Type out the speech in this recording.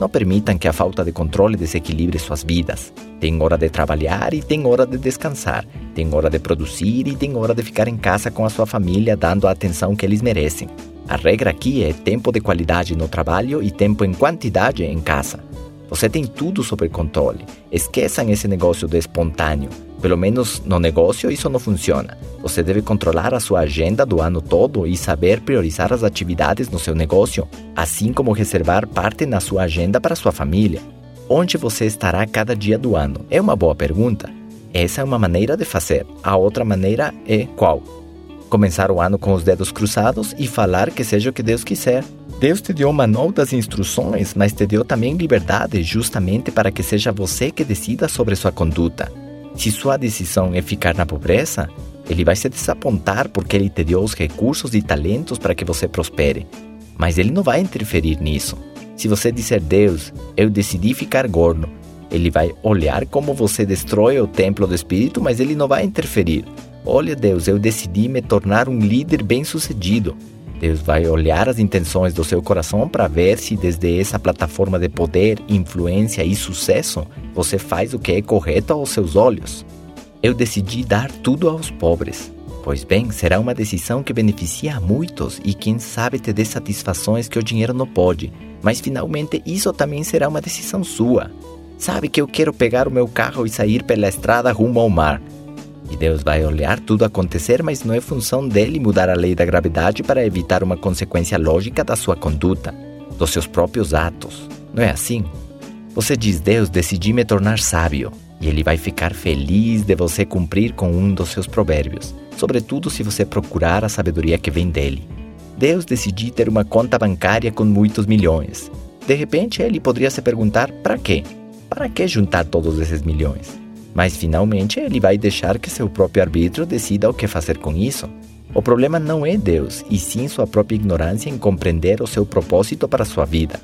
Não permitam que a falta de controle desequilibre suas vidas. Tem hora de trabalhar e tem hora de descansar. Tem hora de produzir e tem hora de ficar em casa com a sua família, dando a atenção que eles merecem. A regra aqui é tempo de qualidade no trabalho e tempo em quantidade em casa. Você tem tudo sob controle. Esqueçam esse negócio do espontâneo. Pelo menos no negócio isso não funciona. Você deve controlar a sua agenda do ano todo e saber priorizar as atividades no seu negócio, assim como reservar parte na sua agenda para sua família. Onde você estará cada dia do ano? É uma boa pergunta. Essa é uma maneira de fazer. A outra maneira é qual? Começar o ano com os dedos cruzados e falar que seja o que Deus quiser. Deus te deu uma manual das instruções, mas te deu também liberdade justamente para que seja você que decida sobre sua conduta. Se sua decisão é ficar na pobreza, ele vai se desapontar porque ele te deu os recursos e talentos para que você prospere. Mas ele não vai interferir nisso. Se você disser, Deus, eu decidi ficar gordo, ele vai olhar como você destrói o templo do Espírito, mas ele não vai interferir. Olha, Deus, eu decidi me tornar um líder bem-sucedido. Deus vai olhar as intenções do seu coração para ver se, desde essa plataforma de poder, influência e sucesso, você faz o que é correto aos seus olhos. Eu decidi dar tudo aos pobres. Pois bem, será uma decisão que beneficia a muitos e quem sabe te dê satisfações que o dinheiro não pode. Mas finalmente isso também será uma decisão sua. Sabe que eu quero pegar o meu carro e sair pela estrada rumo ao mar. E Deus vai olhar tudo acontecer, mas não é função dele mudar a lei da gravidade para evitar uma consequência lógica da sua conduta, dos seus próprios atos. Não é assim? Você diz, Deus, decidi me tornar sábio. E ele vai ficar feliz de você cumprir com um dos seus provérbios, sobretudo se você procurar a sabedoria que vem dele. Deus decidiu ter uma conta bancária com muitos milhões. De repente, ele poderia se perguntar: para quê? Para que juntar todos esses milhões? Mas finalmente ele vai deixar que seu próprio arbítrio decida o que fazer com isso. O problema não é Deus, e sim sua própria ignorância em compreender o seu propósito para sua vida.